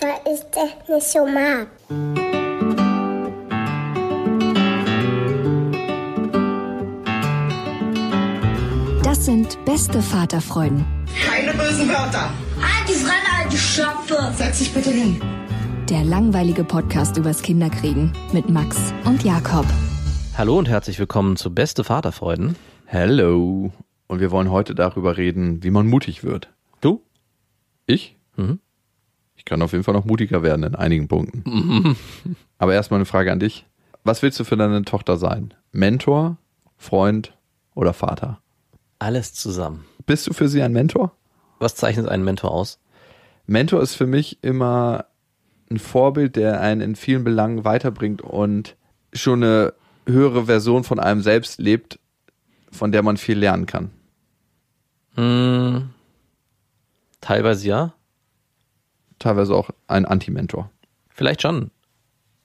Weil ich das nicht so mag. Das sind beste Vaterfreuden. Keine bösen Wörter. Alte Fremde, alte Schöpfe. Setz dich bitte hin. Der langweilige Podcast übers Kinderkriegen mit Max und Jakob. Hallo und herzlich willkommen zu Beste Vaterfreuden. Hello. Und wir wollen heute darüber reden, wie man mutig wird. Du? Ich? Mhm. Ich kann auf jeden Fall noch mutiger werden in einigen Punkten. Mhm. Aber erstmal eine Frage an dich. Was willst du für deine Tochter sein? Mentor, Freund oder Vater? Alles zusammen. Bist du für sie ein Mentor? Was zeichnet einen Mentor aus? Mentor ist für mich immer ein Vorbild, der einen in vielen Belangen weiterbringt und schon eine höhere Version von einem selbst lebt, von der man viel lernen kann? Hm, teilweise ja. Teilweise auch ein Anti-Mentor. Vielleicht schon.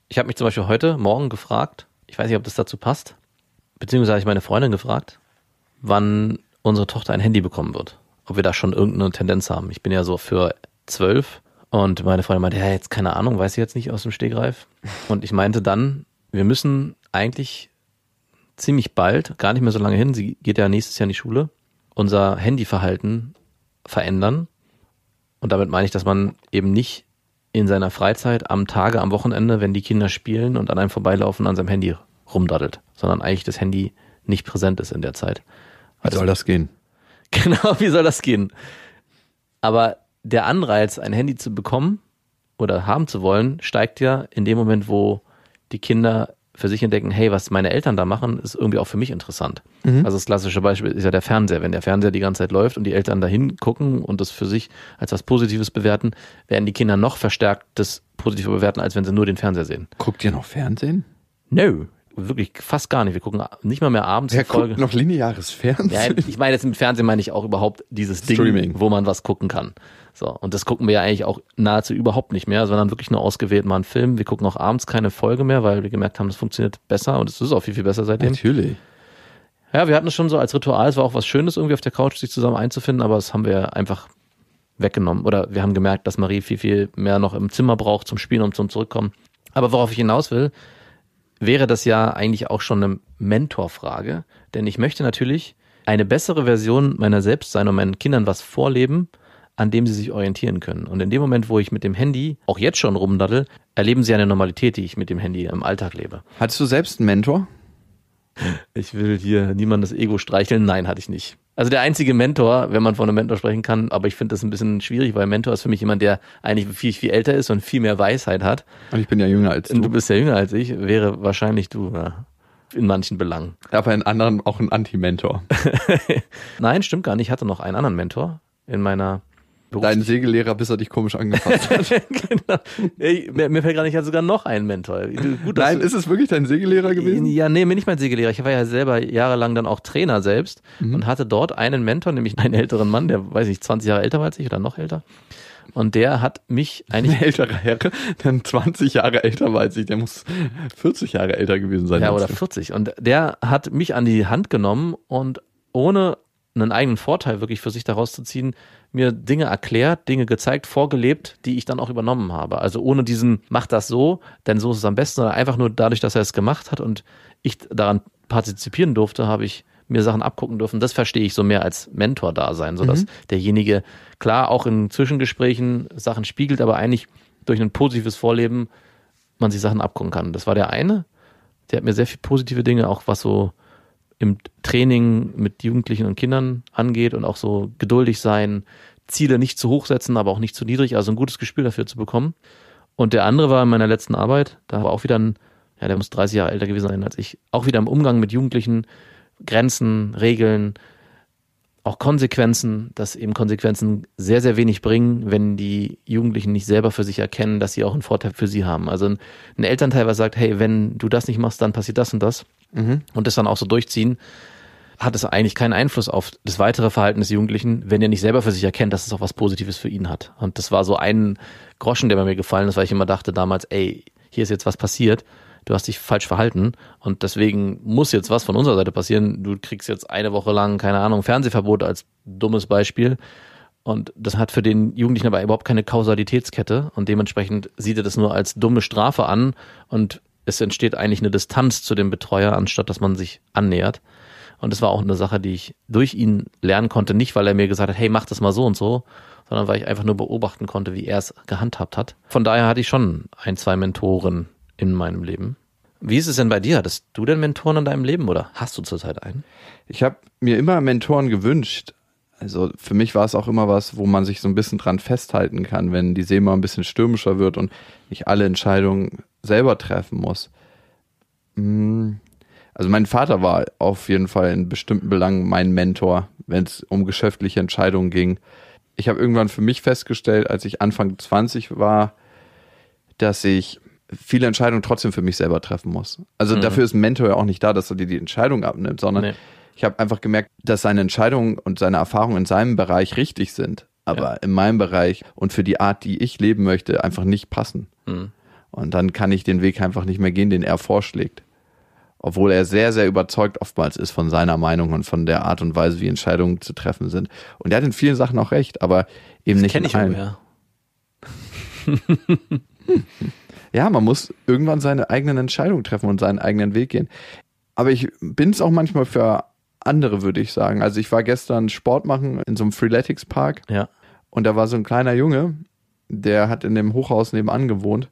Ich habe mich zum Beispiel heute Morgen gefragt, ich weiß nicht, ob das dazu passt, beziehungsweise habe ich meine Freundin gefragt, wann unsere Tochter ein Handy bekommen wird. Ob wir da schon irgendeine Tendenz haben. Ich bin ja so für zwölf und meine Freundin meinte, ja, jetzt keine Ahnung, weiß ich jetzt nicht aus dem Stegreif. Und ich meinte dann, wir müssen eigentlich ziemlich bald, gar nicht mehr so lange hin, sie geht ja nächstes Jahr in die Schule, unser Handyverhalten verändern. Und damit meine ich, dass man eben nicht in seiner Freizeit am Tage, am Wochenende, wenn die Kinder spielen und an einem vorbeilaufen, an seinem Handy rumdaddelt, sondern eigentlich das Handy nicht präsent ist in der Zeit. Wie soll das gehen? Genau, wie soll das gehen? Aber der Anreiz, ein Handy zu bekommen oder haben zu wollen, steigt ja in dem Moment, wo die Kinder für sich entdecken, hey, was meine Eltern da machen, ist irgendwie auch für mich interessant. Mhm. Also das klassische Beispiel ist ja der Fernseher. Wenn der Fernseher die ganze Zeit läuft und die Eltern dahin gucken und das für sich als was Positives bewerten, werden die Kinder noch verstärkt das Positive bewerten, als wenn sie nur den Fernseher sehen. Guckt ihr noch Fernsehen? No. Wirklich fast gar nicht. Wir gucken nicht mal mehr abends. Wer guckt noch lineares Fernsehen? Ja, ich meine jetzt mit Fernsehen meine ich auch überhaupt dieses Ding, Streaming. wo man was gucken kann. So, und das gucken wir ja eigentlich auch nahezu überhaupt nicht mehr, sondern wirklich nur ausgewählt mal einen Film. Wir gucken auch abends keine Folge mehr, weil wir gemerkt haben, das funktioniert besser und es ist auch viel, viel besser seitdem. Natürlich. Ja, wir hatten es schon so als Ritual, es war auch was Schönes, irgendwie auf der Couch sich zusammen einzufinden, aber das haben wir einfach weggenommen. Oder wir haben gemerkt, dass Marie viel, viel mehr noch im Zimmer braucht zum Spielen und zum Zurückkommen. Aber worauf ich hinaus will, wäre das ja eigentlich auch schon eine Mentorfrage. Denn ich möchte natürlich eine bessere Version meiner selbst sein und meinen Kindern was vorleben, an dem sie sich orientieren können. Und in dem Moment, wo ich mit dem Handy auch jetzt schon rumdaddel, erleben sie eine Normalität, die ich mit dem Handy im Alltag lebe. Hattest du selbst einen Mentor? Ich will hier niemandes Ego streicheln. Nein, hatte ich nicht. Also der einzige Mentor, wenn man von einem Mentor sprechen kann, aber ich finde das ein bisschen schwierig, weil Mentor ist für mich jemand, der eigentlich viel, viel älter ist und viel mehr Weisheit hat. Und ich bin ja jünger als du. Und du bist ja jünger als ich, wäre wahrscheinlich du, ja, in manchen Belangen. Aber in anderen auch ein Anti-Mentor. Nein, stimmt gar nicht. Ich hatte noch einen anderen Mentor in meiner Dein Segellehrer, bis er dich komisch angefasst hat. genau. Ey, mir, mir, fällt gerade nicht, ich hatte sogar noch einen Mentor. Gut, Nein, ist es wirklich dein Segellehrer gewesen? Ja, nee, mir nicht mein Segellehrer. Ich war ja selber jahrelang dann auch Trainer selbst mhm. und hatte dort einen Mentor, nämlich einen älteren Mann, der, weiß ich, 20 Jahre älter war als ich oder noch älter. Und der hat mich eigentlich. Ein älterer Herr, der 20 Jahre älter war als ich, der muss 40 Jahre älter gewesen sein. Ja, oder 40. Und der hat mich an die Hand genommen und ohne einen eigenen Vorteil wirklich für sich daraus zu ziehen, mir Dinge erklärt, Dinge gezeigt, vorgelebt, die ich dann auch übernommen habe. Also ohne diesen, mach das so, denn so ist es am besten, sondern einfach nur dadurch, dass er es gemacht hat und ich daran partizipieren durfte, habe ich mir Sachen abgucken dürfen. Das verstehe ich so mehr als Mentor da sein, so dass derjenige klar auch in Zwischengesprächen Sachen spiegelt, aber eigentlich durch ein positives Vorleben man sich Sachen abgucken kann. Das war der eine. Der hat mir sehr viel positive Dinge, auch was so im Training mit Jugendlichen und Kindern angeht und auch so geduldig sein, Ziele nicht zu hoch setzen, aber auch nicht zu niedrig, also ein gutes Gespür dafür zu bekommen. Und der andere war in meiner letzten Arbeit, da war auch wieder ein, ja, der muss 30 Jahre älter gewesen sein als ich, auch wieder im Umgang mit Jugendlichen, Grenzen, Regeln, auch Konsequenzen, dass eben Konsequenzen sehr, sehr wenig bringen, wenn die Jugendlichen nicht selber für sich erkennen, dass sie auch einen Vorteil für sie haben. Also ein, Elternteil, was sagt, hey, wenn du das nicht machst, dann passiert das und das und das dann auch so durchziehen, hat es eigentlich keinen Einfluss auf das weitere Verhalten des Jugendlichen, wenn er nicht selber für sich erkennt, dass es auch was Positives für ihn hat. Und das war so ein Groschen, der bei mir gefallen ist, weil ich immer dachte damals, ey, hier ist jetzt was passiert, du hast dich falsch verhalten und deswegen muss jetzt was von unserer Seite passieren. Du kriegst jetzt eine Woche lang, keine Ahnung, Fernsehverbot als dummes Beispiel. Und das hat für den Jugendlichen aber überhaupt keine Kausalitätskette und dementsprechend sieht er das nur als dumme Strafe an und es entsteht eigentlich eine Distanz zu dem Betreuer, anstatt dass man sich annähert. Und das war auch eine Sache, die ich durch ihn lernen konnte, nicht weil er mir gesagt hat, hey, mach das mal so und so, sondern weil ich einfach nur beobachten konnte, wie er es gehandhabt hat. Von daher hatte ich schon ein, zwei Mentoren in meinem Leben. Wie ist es denn bei dir? Hattest du denn Mentoren in deinem Leben oder hast du zurzeit einen? Ich habe mir immer Mentoren gewünscht. Also für mich war es auch immer was, wo man sich so ein bisschen dran festhalten kann, wenn die See mal ein bisschen stürmischer wird und ich alle Entscheidungen selber treffen muss. Mm, Also mein Vater war auf jeden Fall in bestimmten Belangen mein Mentor, wenn es um geschäftliche Entscheidungen ging. Ich habe irgendwann für mich festgestellt, als ich Anfang 20 war, dass ich viele Entscheidungen trotzdem für mich selber treffen muss. Also dafür ist ein Mentor ja auch nicht da, dass er dir die Entscheidung abnimmt, sondern Nee. ich habe einfach gemerkt, dass seine Entscheidungen und seine Erfahrungen in seinem Bereich richtig sind, aber Ja. in meinem Bereich und für die Art, die ich leben möchte, einfach nicht passen. Mhm. Und dann kann ich den Weg einfach nicht mehr gehen, den er vorschlägt. Obwohl er sehr, sehr überzeugt oftmals ist von seiner Meinung und von der Art und Weise, wie Entscheidungen zu treffen sind. Und er hat in vielen Sachen auch recht, aber eben nicht Kenn in ich allen. irgendwoher. Ja, man muss irgendwann seine eigenen Entscheidungen treffen und seinen eigenen Weg gehen. Aber ich bin es auch manchmal für andere, würde ich sagen. Also ich war gestern Sport machen in so einem Freeletics Park Ja. und da war so ein kleiner Junge, der hat in dem Hochhaus nebenan gewohnt.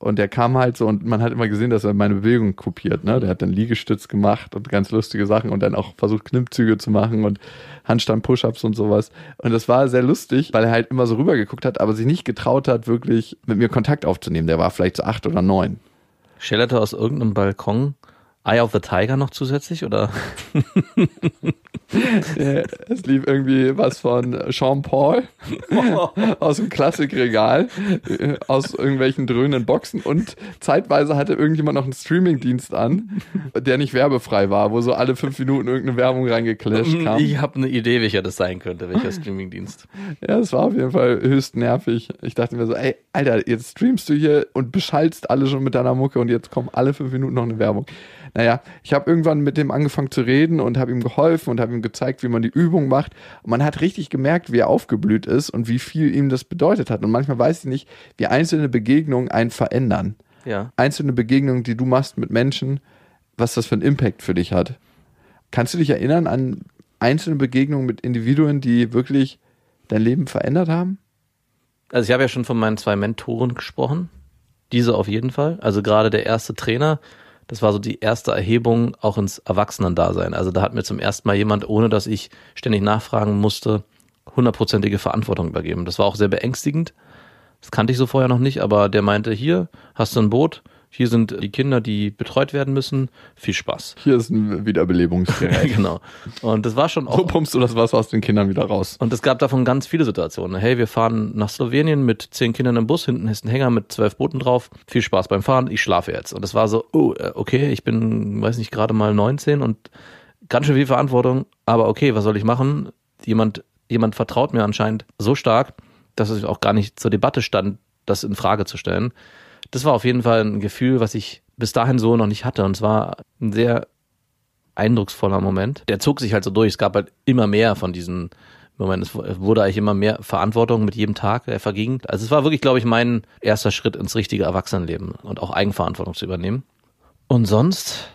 Und der kam halt so und man hat immer gesehen, dass er meine Bewegung kopiert. Ne? Der hat dann Liegestütz gemacht und ganz lustige Sachen und dann auch versucht, Knippzüge zu machen und Handstand-Push-Ups und sowas. Und das war sehr lustig, weil er halt immer so rübergeguckt hat, aber sich nicht getraut hat, wirklich mit mir Kontakt aufzunehmen. Der war vielleicht so acht oder neun. Schellerte aus irgendeinem Balkon Eye of the Tiger noch zusätzlich oder? Es lief irgendwie was von Jean Paul aus dem Klassikregal, äh, aus irgendwelchen dröhnenden Boxen und zeitweise hatte irgendjemand noch einen Streamingdienst an, der nicht werbefrei war, wo so alle fünf Minuten irgendeine Werbung reingeclasht kam. Ich habe eine Idee, welcher das sein könnte, welcher Streamingdienst. Ja, es war auf jeden Fall höchst nervig. Ich dachte mir so, ey, Alter, jetzt streamst du hier und beschallst alle schon mit deiner Mucke und jetzt kommen alle fünf Minuten noch eine Werbung. Naja, ich habe irgendwann mit dem angefangen zu reden und habe ihm geholfen und habe ihm gezeigt, wie man die Übung macht. Und man hat richtig gemerkt, wie er aufgeblüht ist und wie viel ihm das bedeutet hat. Und manchmal weiß ich nicht, wie einzelne Begegnungen einen verändern. Ja. Einzelne Begegnungen, die du machst mit Menschen, was das für einen Impact für dich hat. Kannst du dich erinnern an einzelne Begegnungen mit Individuen, die wirklich dein Leben verändert haben? Also ich habe ja schon von meinen zwei Mentoren gesprochen. Diese auf jeden Fall. Also gerade der erste Trainer, das war so die erste Erhebung auch ins Erwachsenendasein. Also da hat mir zum ersten Mal jemand, ohne dass ich ständig nachfragen musste, hundertprozentige Verantwortung übergeben. Das war auch sehr beängstigend. Das kannte ich so vorher noch nicht, aber der meinte, hier hast du ein Boot, hier sind die Kinder, die betreut werden müssen. Viel Spaß. Hier ist ein Wiederbelebungsgerät. genau. Und das war schon auch so pumpst du das Wasser aus den Kindern wieder raus. und es gab davon ganz viele Situationen. Hey, wir fahren nach Slowenien mit zehn Kindern im Bus, hinten ist ein Hänger mit zwölf Booten drauf. Viel Spaß beim Fahren, ich schlafe jetzt. Und es war so, oh, äh, okay, ich bin, weiß nicht, gerade mal 19 und ganz schön viel Verantwortung, aber okay, was soll ich machen? Jemand, jemand vertraut mir anscheinend so stark, dass es auch gar nicht zur Debatte stand, das in Frage zu stellen. Das war auf jeden Fall ein Gefühl, was ich bis dahin so noch nicht hatte. Und es war ein sehr eindrucksvoller Moment. Der zog sich halt so durch. Es gab halt immer mehr von diesen Momenten. Es wurde eigentlich immer mehr Verantwortung mit jedem Tag, der verging. Also es war wirklich, glaube ich, mein erster Schritt ins richtige Erwachsenenleben und auch Eigenverantwortung zu übernehmen. Und sonst,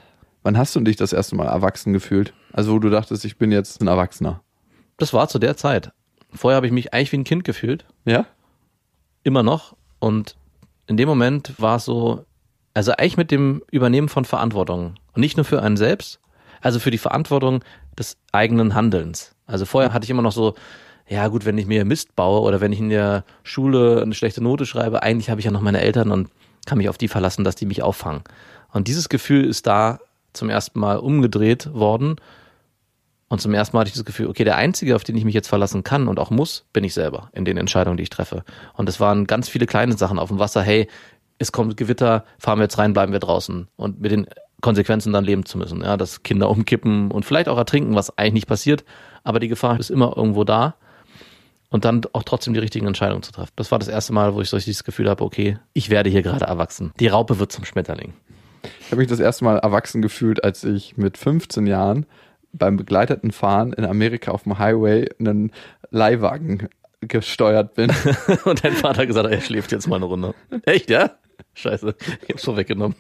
Wann hast du dich das erste Mal erwachsen gefühlt? Also wo du dachtest, ich bin jetzt ein Erwachsener. Das war zu der Zeit. Vorher habe ich mich eigentlich wie ein Kind gefühlt. Ja? Immer noch. Und in dem Moment war es so, also eigentlich mit dem Übernehmen von Verantwortung. Und nicht nur für einen selbst, also für die Verantwortung des eigenen Handelns. Also vorher hatte ich immer noch so, ja gut, wenn ich mir Mist baue oder wenn ich in der Schule eine schlechte Note schreibe, eigentlich habe ich ja noch meine Eltern und kann mich auf die verlassen, dass die mich auffangen. Und dieses Gefühl ist da zum ersten Mal umgedreht worden. Und zum ersten Mal hatte ich das Gefühl, okay, der Einzige, auf den ich mich jetzt verlassen kann und auch muss, bin ich selber in den Entscheidungen, die ich treffe. Und es waren ganz viele kleine Sachen auf dem Wasser. Hey, es kommt Gewitter, fahren wir jetzt rein, bleiben wir draußen. Und mit den Konsequenzen dann leben zu müssen. Ja, dass Kinder umkippen und vielleicht auch ertrinken, was eigentlich nicht passiert. Aber die Gefahr ist immer irgendwo da. Und dann auch trotzdem die richtigen Entscheidungen zu treffen. Das war das erste Mal, wo ich so dieses Gefühl habe, okay, ich werde hier gerade erwachsen. Die Raupe wird zum Schmetterling. Ich habe mich das erste Mal erwachsen gefühlt, als ich mit 15 Jahren beim begleiteten Fahren in Amerika auf dem Highway einen Leihwagen gesteuert bin. Und dein Vater hat gesagt, er schläft jetzt mal eine Runde. Echt, ja? Scheiße, ich hab's vorweggenommen.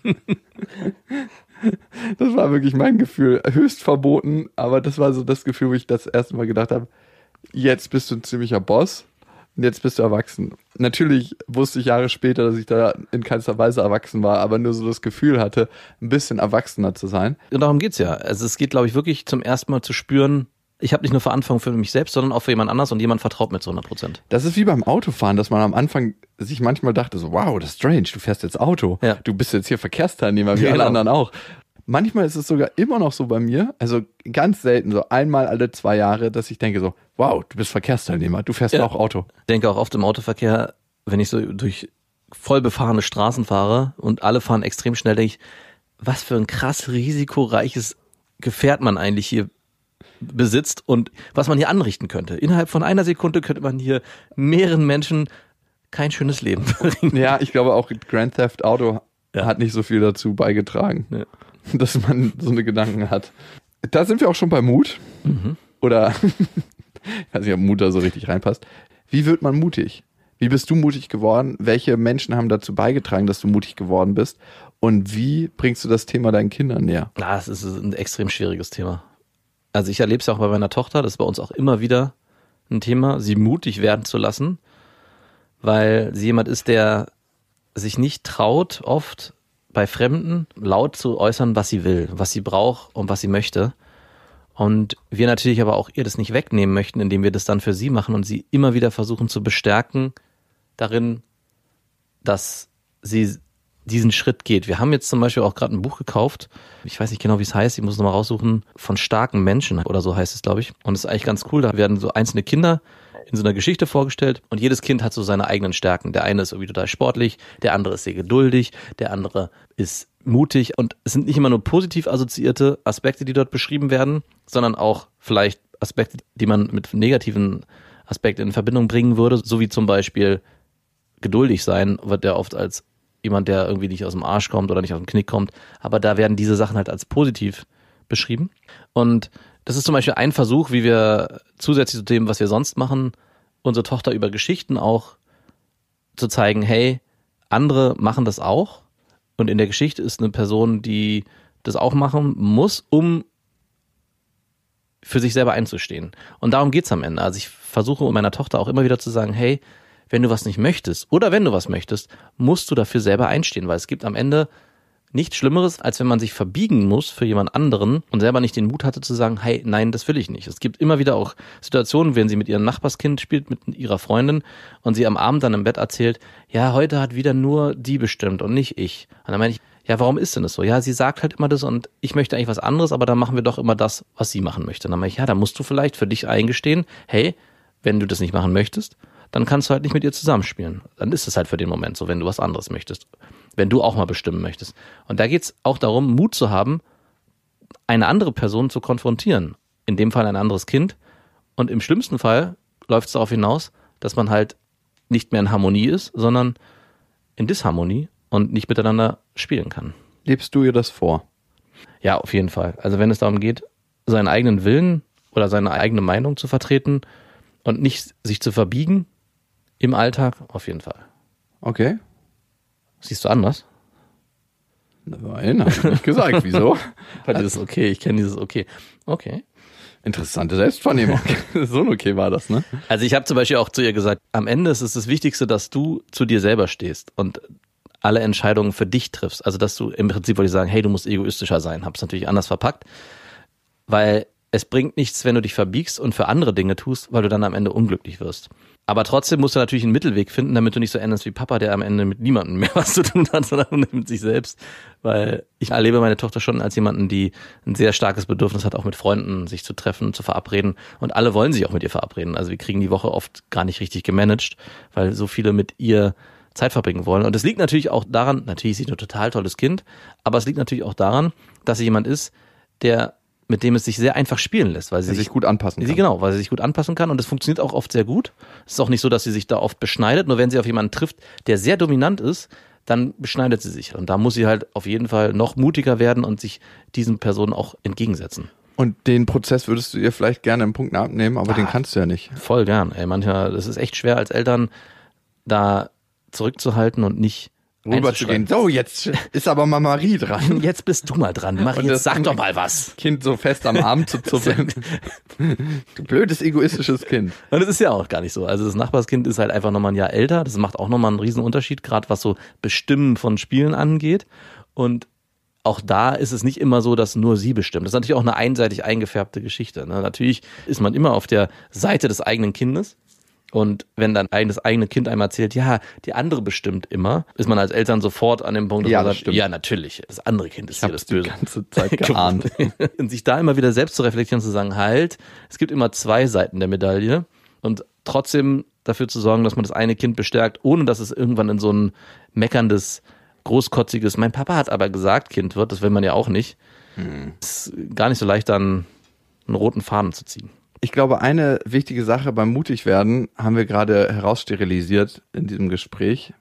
Das war wirklich mein Gefühl. Höchst verboten, aber das war so das Gefühl, wo ich das erste Mal gedacht habe, jetzt bist du ein ziemlicher Boss jetzt bist du erwachsen. Natürlich wusste ich Jahre später, dass ich da in keinster Weise erwachsen war, aber nur so das Gefühl hatte, ein bisschen erwachsener zu sein. Und darum geht's ja. Also es geht, glaube ich, wirklich zum ersten Mal zu spüren, ich habe nicht nur Verantwortung für mich selbst, sondern auch für jemand anders und jemand vertraut mir zu 100 Prozent. Das ist wie beim Autofahren, dass man am Anfang sich manchmal dachte so, wow, das ist strange, du fährst jetzt Auto. Ja. Du bist jetzt hier Verkehrsteilnehmer, wie Genau. alle anderen auch. Manchmal ist es sogar immer noch so bei mir, also ganz selten, so einmal alle zwei Jahre, dass ich denke so, wow, du bist Verkehrsteilnehmer, du fährst Ja. auch Auto. Ich denke auch oft im Autoverkehr, wenn ich so durch voll befahrene Straßen fahre und alle fahren extrem schnell, denke ich, was für ein krass risikoreiches Gefährt man eigentlich hier besitzt und was man hier anrichten könnte. Innerhalb von einer Sekunde könnte man hier mehreren Menschen kein schönes Leben bringen. Ja, ich glaube auch Grand Theft Auto Ja. hat nicht so viel dazu beigetragen, Ja. dass man so eine Gedanken hat. Da sind wir auch schon bei Mut. Mhm. Oder, ich weiß nicht, ob Mut da so richtig reinpasst. Wie wird man mutig? Wie bist du mutig geworden? Welche Menschen haben dazu beigetragen, dass du mutig geworden bist? Und wie bringst du das Thema deinen Kindern näher? Na, es ist ein extrem schwieriges Thema. Also ich erlebe es ja auch bei meiner Tochter, das ist bei uns auch immer wieder ein Thema, sie mutig werden zu lassen, weil sie jemand ist, der sich nicht traut, oft bei Fremden laut zu äußern, was sie will, was sie braucht und was sie möchte. Und wir natürlich aber auch ihr das nicht wegnehmen möchten, indem wir das dann für sie machen und sie immer wieder versuchen zu bestärken darin, dass sie diesen Schritt geht. Wir haben jetzt zum Beispiel auch gerade ein Buch gekauft. Ich weiß nicht genau, wie es heißt. Ich muss es nochmal raussuchen. Von starken Menschen oder so heißt es, glaube ich. Und es ist eigentlich ganz cool. Da werden so einzelne Kinder in so einer Geschichte vorgestellt und jedes Kind hat so seine eigenen Stärken. Der eine ist irgendwie total sportlich, der andere ist sehr geduldig, der andere ist mutig und es sind nicht immer nur positiv assoziierte Aspekte, die dort beschrieben werden, sondern auch vielleicht Aspekte, die man mit negativen Aspekten in Verbindung bringen würde, so wie zum Beispiel geduldig sein, wird der oft als jemand, der irgendwie nicht aus dem Arsch kommt oder nicht aus dem Knick kommt. Aber da werden diese Sachen halt als positiv beschrieben. Und das ist zum Beispiel ein Versuch, wie wir zusätzlich zu dem, was wir sonst machen, unsere Tochter über Geschichten auch zu zeigen, hey, andere machen das auch. Und in der Geschichte ist eine Person, die das auch machen muss, um für sich selber einzustehen. Und darum geht's am Ende. Also ich versuche meiner Tochter auch immer wieder zu sagen, hey, wenn du was nicht möchtest oder wenn du was möchtest, musst du dafür selber einstehen, weil es gibt am Ende nichts Schlimmeres, als wenn man sich verbiegen muss für jemand anderen und selber nicht den Mut hatte zu sagen, hey, nein, das will ich nicht. Es gibt immer wieder auch Situationen, wenn sie mit ihrem Nachbarskind spielt, mit ihrer Freundin und sie am Abend dann im Bett erzählt, ja, heute hat wieder nur die bestimmt und nicht ich. Und dann meine ich, ja, warum ist denn das so? Ja, sie sagt halt immer das und ich möchte eigentlich was anderes, aber dann machen wir doch immer das, was sie machen möchte. Und dann meine ich, ja, da musst du vielleicht für dich eingestehen, hey, wenn du das nicht machen möchtest, dann kannst du halt nicht mit ihr zusammenspielen. Dann ist es halt für den Moment so, wenn du was anderes möchtest. Wenn du auch mal bestimmen möchtest. Und da geht's auch darum, Mut zu haben, eine andere Person zu konfrontieren. In dem Fall ein anderes Kind. Und im schlimmsten Fall läuft es darauf hinaus, dass man halt nicht mehr in Harmonie ist, sondern in Disharmonie und nicht miteinander spielen kann. Lebst du ihr das vor? Ja, auf jeden Fall. Also wenn es darum geht, seinen eigenen Willen oder seine eigene Meinung zu vertreten und nicht sich zu verbiegen im Alltag, auf jeden Fall. Okay. Siehst du anders? Nein, hab ich nicht gesagt. Wieso? Weil dieses okay, ich kenne dieses okay. Okay. Interessante Selbstvernehmung. so ein okay war das, ne? Also ich habe zum Beispiel auch zu ihr gesagt, am Ende ist es das Wichtigste, dass du zu dir selber stehst und alle Entscheidungen für dich triffst. Also dass du im Prinzip wollte ich sagen, hey, du musst egoistischer sein. Hab's natürlich anders verpackt, weil es bringt nichts, wenn du dich verbiegst und für andere Dinge tust, weil du dann am Ende unglücklich wirst. Aber trotzdem musst du natürlich einen Mittelweg finden, damit du nicht so endest wie Papa, der am Ende mit niemandem mehr was zu tun hat, sondern mit sich selbst. Weil ich erlebe meine Tochter schon als jemanden, die ein sehr starkes Bedürfnis hat, auch mit Freunden sich zu treffen, zu verabreden. Und alle wollen sich auch mit ihr verabreden. Also wir kriegen die Woche oft gar nicht richtig gemanagt, weil so viele mit ihr Zeit verbringen wollen. Und es liegt natürlich auch daran, natürlich ist sie ein total tolles Kind, aber es liegt natürlich auch daran, dass sie jemand ist, der mit dem es sich sehr einfach spielen lässt, weil sie Der sich gut anpassen Sie, kann. genau, weil sie sich gut anpassen kann und es funktioniert auch oft sehr gut. Es ist auch nicht so, dass sie sich da oft beschneidet, nur wenn sie auf jemanden trifft, der sehr dominant ist, dann beschneidet sie sich. Und da muss sie halt auf jeden Fall noch mutiger werden und sich diesen Personen auch entgegensetzen. Und den Prozess würdest du ihr vielleicht gerne in Punkten abnehmen, aber den kannst du ja nicht. Voll gern. Ey, manchmal, das ist echt schwer als Eltern, da zurückzuhalten und nicht Rüberzugehen. So, jetzt ist aber mal Marie dran. Jetzt bist du mal dran. Und jetzt, sag doch mal was. Kind so fest am Arm zu zuppeln. du blödes, egoistisches Kind. Und das ist ja auch gar nicht so. Also das Nachbarskind ist halt einfach nochmal ein Jahr älter. Das macht auch nochmal einen riesen Unterschied, gerade was so Bestimmen von Spielen angeht. Und auch da ist es nicht immer so, dass nur sie bestimmt. Das ist natürlich auch eine einseitig eingefärbte Geschichte. Ne? Natürlich ist man immer auf der Seite des eigenen Kindes. Und wenn dann das eigene Kind einmal erzählt, ja, die andere bestimmt immer, ist man als Eltern sofort an dem Punkt, dass Ja, man sagt, stimmt. ja, natürlich, das andere Kind ist hier das die Böse. ganze Zeit geahnt. und sich da immer wieder selbst zu reflektieren und zu sagen, halt, es gibt immer zwei Seiten der Medaille und trotzdem dafür zu sorgen, dass man das eine Kind bestärkt, ohne dass es irgendwann in so ein meckerndes, großkotziges, mein Papa hat aber gesagt, Kind wird, das will man ja auch nicht. Ist gar nicht so leicht, dann einen roten Faden zu ziehen. Ich glaube, eine wichtige Sache beim Mutigwerden haben wir gerade heraussterilisiert in diesem Gespräch,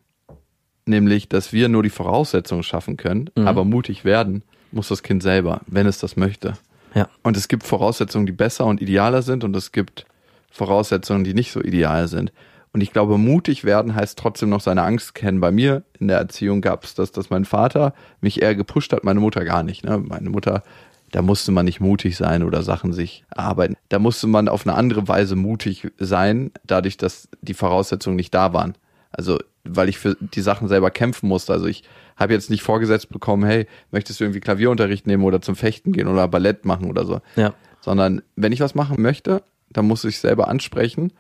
nämlich, dass wir nur die Voraussetzungen schaffen können, aber mutig werden muss das Kind selber, wenn es das möchte. Ja. Und es gibt Voraussetzungen, die besser und idealer sind und es gibt Voraussetzungen, die nicht so ideal sind. Und ich glaube, mutig werden heißt trotzdem noch seine Angst kennen. Bei mir in der Erziehung gab es das, dass mein Vater mich eher gepusht hat, meine Mutter gar nicht. Ne? Meine Mutter, da musste man nicht mutig sein oder Sachen sich erarbeiten. Da musste man auf eine andere Weise mutig sein, dadurch, dass die Voraussetzungen nicht da waren. Also, weil ich für die Sachen selber kämpfen musste. Also ich habe jetzt nicht vorgesetzt bekommen, hey, möchtest du irgendwie Klavierunterricht nehmen oder zum Fechten gehen oder Ballett machen oder so Ja. sondern wenn ich was machen möchte, dann muss ich selber ansprechen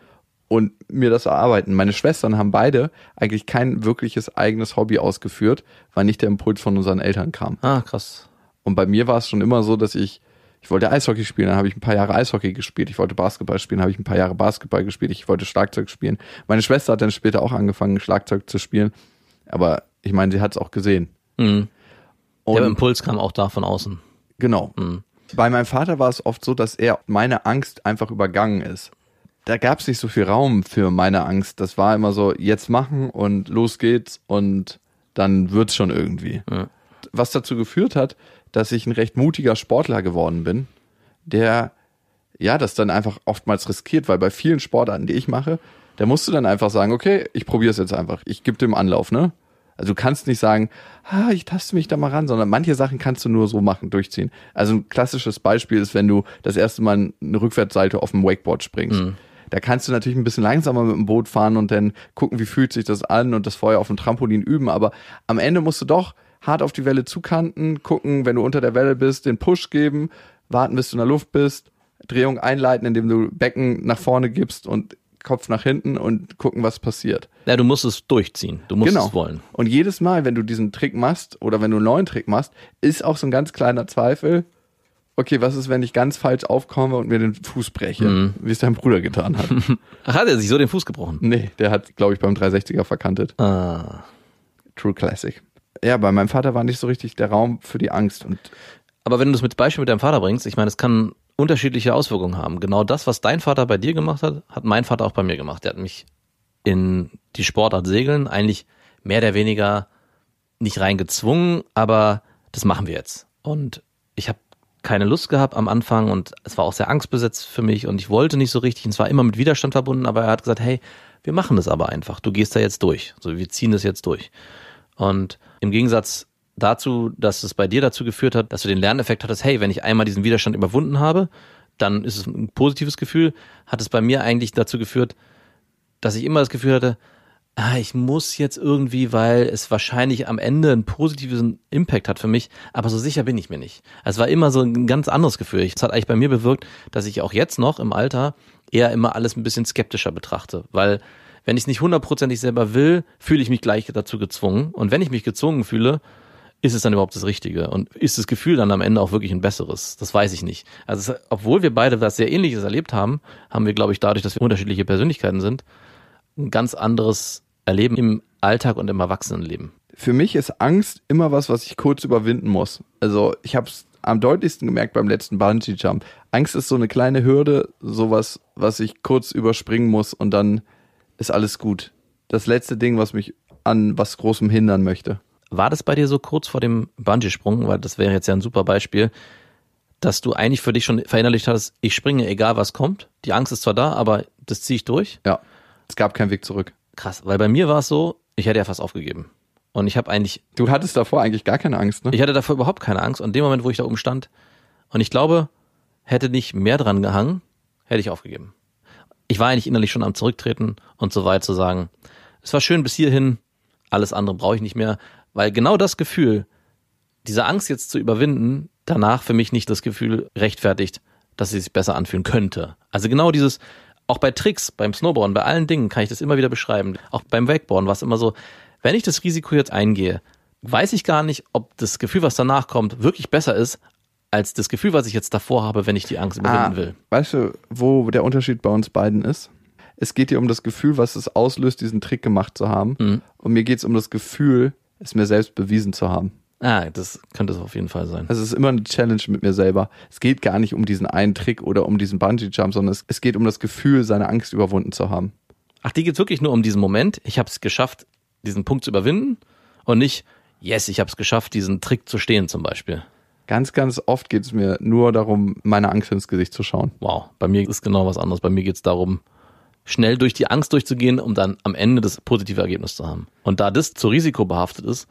und mir das erarbeiten. Meine Schwestern haben beide eigentlich kein wirkliches eigenes Hobby ausgeführt, weil nicht der Impuls von unseren Eltern kam. Ah, krass. Und bei mir war es schon immer so, dass ich, ich wollte Eishockey spielen, dann habe ich ein paar Jahre Eishockey gespielt. Ich wollte Basketball spielen, habe ich ein paar Jahre Basketball gespielt. Ich wollte Schlagzeug spielen. Meine Schwester hat dann später auch angefangen, Schlagzeug zu spielen. Aber ich meine, sie hat es auch gesehen. Mhm. Der Impuls kam auch da von außen. Genau. Mhm. Bei meinem Vater war es oft so, dass er meine Angst einfach übergangen ist. Da gab es nicht so viel Raum für meine Angst. Das war immer so, jetzt machen und los geht's und dann wird's schon irgendwie. Ja. Was dazu geführt hat, dass ich ein recht mutiger Sportler geworden bin, der ja das dann einfach oftmals riskiert, weil bei vielen Sportarten, die ich mache, da musst du dann einfach sagen, okay, ich probiere es jetzt einfach. Ich gebe dem Anlauf, ne? Also du kannst nicht sagen, ah, ich taste mich da mal ran, sondern manche Sachen kannst du nur so machen, durchziehen. Also ein klassisches Beispiel ist, wenn du das erste Mal eine Rückwärtsseite auf dem Wakeboard springst. Da kannst du natürlich ein bisschen langsamer mit dem Boot fahren und dann gucken, wie fühlt sich das an und das vorher auf dem Trampolin üben. Aber am Ende musst du doch hart auf die Welle zukanten, gucken, wenn du unter der Welle bist, den Push geben, warten, bis du in der Luft bist, Drehung einleiten, indem du Becken nach vorne gibst und Kopf nach hinten und gucken, was passiert. Ja, du musst es durchziehen. Du musst Genau. es wollen. Und jedes Mal, wenn du diesen Trick machst oder wenn du einen neuen Trick machst, ist auch so ein ganz kleiner Zweifel. Okay, was ist, wenn ich ganz falsch aufkomme und mir den Fuß breche, Mhm. wie es dein Bruder getan hat? Ach, hat er sich so den Fuß gebrochen? nee, der hat, glaube ich, beim 360er verkantet. Ah. True Classic. Ja, bei meinem Vater war nicht so richtig der Raum für die Angst. Und Aber wenn du das mit Beispiel mit deinem Vater bringst, ich meine, es kann unterschiedliche Auswirkungen haben. Genau das, was dein Vater bei dir gemacht hat, hat mein Vater auch bei mir gemacht. Der hat mich in die Sportart Segeln eigentlich mehr oder weniger nicht reingezwungen, aber das machen wir jetzt. Und ich habe keine Lust gehabt am Anfang und es war auch sehr angstbesetzt für mich und ich wollte nicht so richtig. Und es war immer mit Widerstand verbunden, aber er hat gesagt, hey, wir machen das aber einfach. Du gehst da jetzt durch. So, wir ziehen das jetzt durch. Und im Gegensatz dazu, dass es bei dir dazu geführt hat, dass du den Lerneffekt hattest, hey, wenn ich einmal diesen Widerstand überwunden habe, dann ist es ein positives Gefühl, hat es bei mir eigentlich dazu geführt, dass ich immer das Gefühl hatte, ah, ich muss jetzt irgendwie, weil es wahrscheinlich am Ende einen positiven Impact hat für mich, aber so sicher bin ich mir nicht. Es war immer so ein ganz anderes Gefühl. Es hat eigentlich bei mir bewirkt, dass ich auch jetzt noch im Alter eher immer alles ein bisschen skeptischer betrachte, weil wenn ich es nicht hundertprozentig selber will, fühle ich mich gleich dazu gezwungen. Und wenn ich mich gezwungen fühle, ist es dann überhaupt das Richtige? Und ist das Gefühl dann am Ende auch wirklich ein besseres? Das weiß ich nicht. Also, es, obwohl wir beide was sehr Ähnliches erlebt haben, haben wir, glaube ich, dadurch, dass wir unterschiedliche Persönlichkeiten sind, ein ganz anderes Erleben im Alltag und im Erwachsenenleben. Für mich ist Angst immer was, was ich kurz überwinden muss. Also ich habe es am deutlichsten gemerkt beim letzten Bungee Jump. Angst ist so eine kleine Hürde, sowas, was ich kurz überspringen muss und dann ist alles gut. Das letzte Ding, was mich an was Großem hindern möchte. War das bei dir so kurz vor dem Bungee-Sprung, weil das wäre jetzt ja ein super Beispiel, dass du eigentlich für dich schon verinnerlicht hast, ich springe, egal was kommt. Die Angst ist zwar da, aber das ziehe ich durch. Ja, es gab keinen Weg zurück. Krass, weil bei mir war es so, ich hätte ja fast aufgegeben. Und ich habe eigentlich. Du hattest davor eigentlich gar keine Angst, ne? Ich hatte davor überhaupt keine Angst. Und in dem Moment, wo ich da oben stand, und ich glaube, hätte nicht mehr dran gehangen, hätte ich aufgegeben. Ich war eigentlich innerlich schon am Zurücktreten und so weit zu sagen, es war schön bis hierhin, alles andere brauche ich nicht mehr, weil genau das Gefühl, diese Angst jetzt zu überwinden, danach für mich nicht das Gefühl rechtfertigt, dass sie sich besser anfühlen könnte. Also genau dieses, auch bei Tricks, beim Snowboarden, bei allen Dingen kann ich das immer wieder beschreiben. Auch beim Wakeboarden war es immer so, wenn ich das Risiko jetzt eingehe, weiß ich gar nicht, ob das Gefühl, was danach kommt, wirklich besser ist, als das Gefühl, was ich jetzt davor habe, wenn ich die Angst überwinden Ah, will. Weißt du, wo der Unterschied bei uns beiden ist? Es geht dir um das Gefühl, was es auslöst, diesen Trick gemacht zu haben. Mhm. Und mir geht es um das Gefühl, es mir selbst bewiesen zu haben. Ah, das könnte es auf jeden Fall sein. Also es ist immer eine Challenge mit mir selber. Es geht gar nicht um diesen einen Trick oder um diesen Bungee-Jump, sondern es, es geht um das Gefühl, seine Angst überwunden zu haben. Ach, die geht's wirklich nur um diesen Moment. Ich habe es geschafft, diesen Punkt zu überwinden und nicht, yes, ich habe es geschafft, diesen Trick zu stehen zum Beispiel. Ganz, ganz oft geht es mir nur darum, meine Angst ins Gesicht zu schauen. Wow, bei mir ist genau was anderes. Bei mir geht's darum, schnell durch die Angst durchzugehen, um dann am Ende das positive Ergebnis zu haben. Und da das zu risikobehaftet ist,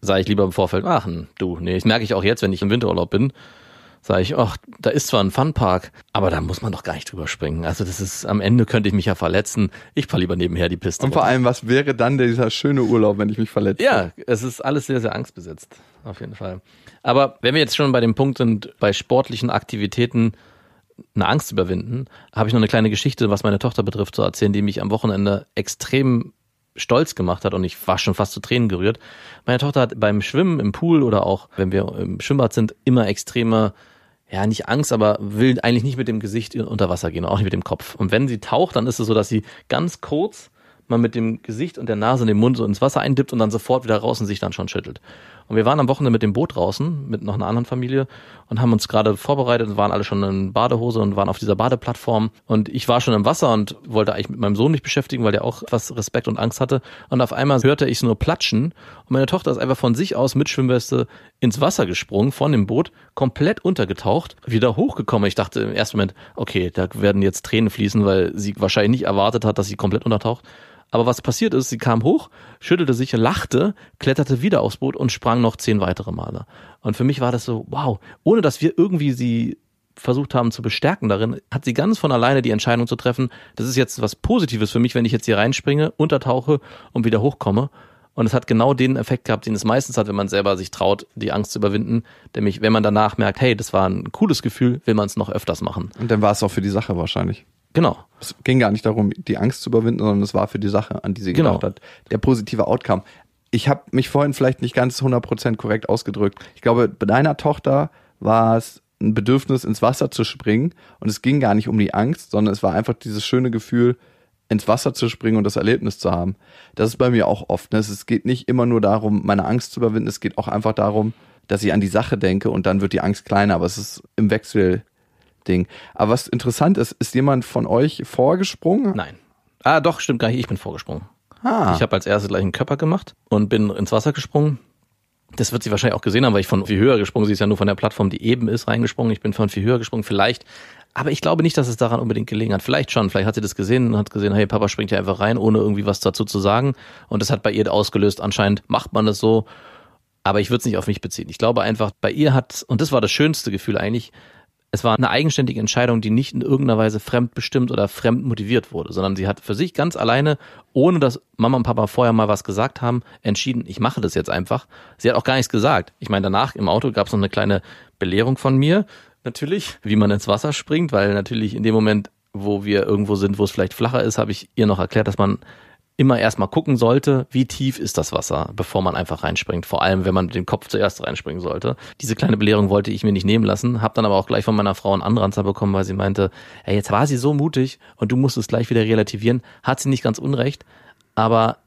sage ich lieber im Vorfeld, ach du, nee, das merke ich auch jetzt, wenn ich im Winterurlaub bin, sage ich, ach, da ist zwar ein Funpark, aber da muss man doch gar nicht drüber springen. Also das ist, am Ende könnte ich mich ja verletzen. Ich fahre lieber nebenher die Piste. Und vor runter. allem, was wäre dann dieser schöne Urlaub, wenn ich mich verletze? Ja, es ist alles sehr, sehr angstbesetzt. Auf jeden Fall. Aber wenn wir jetzt schon bei dem Punkt sind, bei sportlichen Aktivitäten eine Angst überwinden, habe ich noch eine kleine Geschichte, was meine Tochter betrifft, zu erzählen, die mich am Wochenende extrem stolz gemacht hat und ich war schon fast zu Tränen gerührt. Meine Tochter hat beim Schwimmen im Pool oder auch, wenn wir im Schwimmbad sind, immer extreme, ja, nicht Angst, aber will eigentlich nicht mit dem Gesicht unter Wasser gehen, auch nicht mit dem Kopf. Und wenn sie taucht, dann ist es so, dass sie ganz kurz mal mit dem Gesicht und der Nase und dem Mund so ins Wasser eindippt und dann sofort wieder raus und sich dann schon schüttelt. Und wir waren am Wochenende mit dem Boot draußen, mit noch einer anderen Familie und haben uns gerade vorbereitet, waren alle schon in Badehose und waren auf dieser Badeplattform. Und ich war schon im Wasser und wollte eigentlich mit meinem Sohn nicht beschäftigen, weil der auch etwas Respekt und Angst hatte. Und auf einmal hörte ich es nur platschen und meine Tochter ist einfach von sich aus mit Schwimmweste ins Wasser gesprungen, von dem Boot, komplett untergetaucht, wieder hochgekommen. Ich dachte im ersten Moment, okay, da werden jetzt Tränen fließen, weil sie wahrscheinlich nicht erwartet hat, dass sie komplett untertaucht. Aber was passiert ist, sie kam hoch, schüttelte sich, lachte, kletterte wieder aufs Boot und sprang noch zehn weitere Male. Und für mich war das so, wow, ohne dass wir irgendwie sie versucht haben zu bestärken darin, hat sie ganz von alleine die Entscheidung zu treffen, das ist jetzt was Positives für mich, wenn ich jetzt hier reinspringe, untertauche und wieder hochkomme. Und es hat genau den Effekt gehabt, den es meistens hat, wenn man selber sich traut, die Angst zu überwinden. Nämlich, wenn man danach merkt, hey, das war ein cooles Gefühl, will man es noch öfters machen. Und dann war es auch für die Sache wahrscheinlich. Genau. Es ging gar nicht darum, die Angst zu überwinden, sondern es war für die Sache, an die sie Genau. gedacht hat. Der positive Outcome. Ich habe mich vorhin vielleicht nicht ganz 100% korrekt ausgedrückt. Ich glaube, bei deiner Tochter war es ein Bedürfnis, ins Wasser zu springen. Und es ging gar nicht um die Angst, sondern es war einfach dieses schöne Gefühl, ins Wasser zu springen und das Erlebnis zu haben. Das ist bei mir auch oft. Ne? Es geht nicht immer nur darum, meine Angst zu überwinden. Es geht auch einfach darum, dass ich an die Sache denke und dann wird die Angst kleiner. Aber es ist im Wechsel Ding. Aber was interessant ist, ist jemand von euch vorgesprungen? Nein. Ah, doch, stimmt gar nicht. Ich bin vorgesprungen. Ah. Ich habe als erstes gleich einen Körper gemacht und bin ins Wasser gesprungen. Das wird sie wahrscheinlich auch gesehen haben, weil ich von viel höher gesprungen. Sie ist ja nur von der Plattform, die eben ist, reingesprungen. Ich bin von viel höher gesprungen, vielleicht. Aber ich glaube nicht, dass es daran unbedingt gelegen hat. Vielleicht schon. Vielleicht hat sie das gesehen und hat gesehen, hey, Papa springt ja einfach rein, ohne irgendwie was dazu zu sagen. Und das hat bei ihr ausgelöst, anscheinend macht man das so. Aber ich würde es nicht auf mich beziehen. Ich glaube einfach, bei ihr hat, und das war das schönste Gefühl eigentlich, es war eine eigenständige Entscheidung, die nicht in irgendeiner Weise fremdbestimmt oder fremd motiviert wurde, sondern sie hat für sich ganz alleine, ohne dass Mama und Papa vorher mal was gesagt haben, entschieden, ich mache das jetzt einfach. Sie hat auch gar nichts gesagt. Ich meine, danach im Auto gab es noch eine kleine Belehrung von mir, natürlich, wie man ins Wasser springt, weil natürlich in dem Moment, wo wir irgendwo sind, wo es vielleicht flacher ist, habe ich ihr noch erklärt, dass man immer erstmal gucken sollte, wie tief ist das Wasser, bevor man einfach reinspringt. Vor allem, wenn man mit dem Kopf zuerst reinspringen sollte. Diese kleine Belehrung wollte ich mir nicht nehmen lassen, habe dann aber auch gleich von meiner Frau einen Anranzer bekommen, weil sie meinte, hey, jetzt war sie so mutig und du musst es gleich wieder relativieren. Hat sie nicht ganz unrecht, aber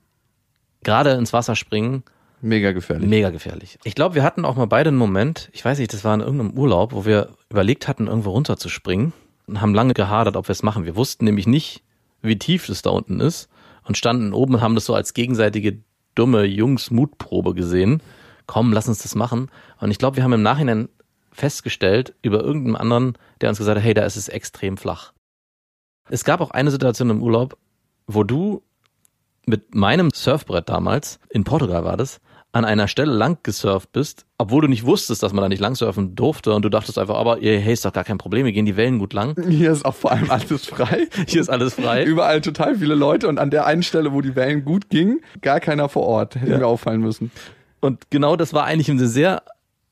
gerade ins Wasser springen, Mega gefährlich. Mega gefährlich. Ich glaube, wir hatten auch mal beide einen Moment, ich weiß nicht, das war in irgendeinem Urlaub, wo wir überlegt hatten, irgendwo runterzuspringen und haben lange gehadert, ob wir es machen. Wir wussten nämlich nicht, wie tief es da unten ist und standen oben und haben das so als gegenseitige dumme Jungs-Mutprobe gesehen. Komm, lass uns das machen. Und ich glaube, wir haben im Nachhinein festgestellt über irgendeinen anderen, der uns gesagt hat, hey, da ist es extrem flach. Es gab auch eine Situation im Urlaub, wo du mit meinem Surfbrett damals, in Portugal war das, an einer Stelle lang gesurft bist, obwohl du nicht wusstest, dass man da nicht lang surfen durfte und du dachtest einfach, aber hey, ist doch gar kein Problem, wir gehen die Wellen gut lang. Hier ist auch vor allem alles frei. Hier ist alles frei. Überall total viele Leute und an der einen Stelle, wo die Wellen gut gingen, gar keiner vor Ort. Hätte Ja. mir auffallen müssen. Und genau das war eigentlich eine sehr